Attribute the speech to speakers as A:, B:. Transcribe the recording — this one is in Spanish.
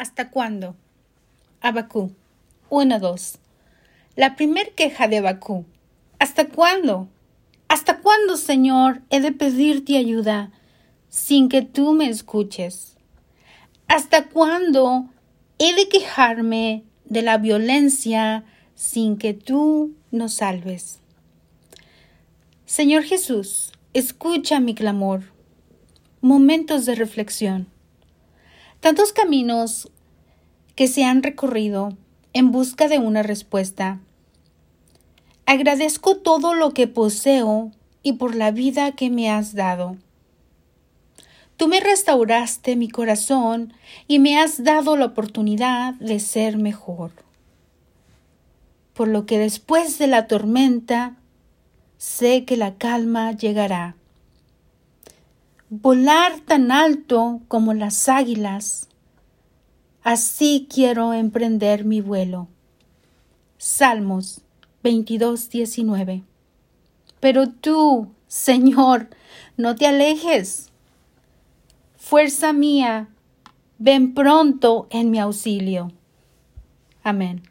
A: ¿Hasta cuándo? Abacú 1-2. La primer queja de Abacú. ¿Hasta cuándo? ¿Hasta cuándo, Señor, he de pedirte ayuda sin que tú me escuches? ¿Hasta cuándo he de quejarme de la violencia sin que tú nos salves? Señor Jesús, escucha mi clamor. Momentos de reflexión. Tantos caminos que se han recorrido en busca de una respuesta. Agradezco todo lo que poseo y por la vida que me has dado. Tú me restauraste mi corazón y me has dado la oportunidad de ser mejor. Por lo que después de la tormenta sé que la calma llegará volar tan alto como las águilas. Así quiero emprender mi vuelo. Salmos 22, 19. Pero tú, Señor, no te alejes. Fuerza mía, ven pronto en mi auxilio. Amén.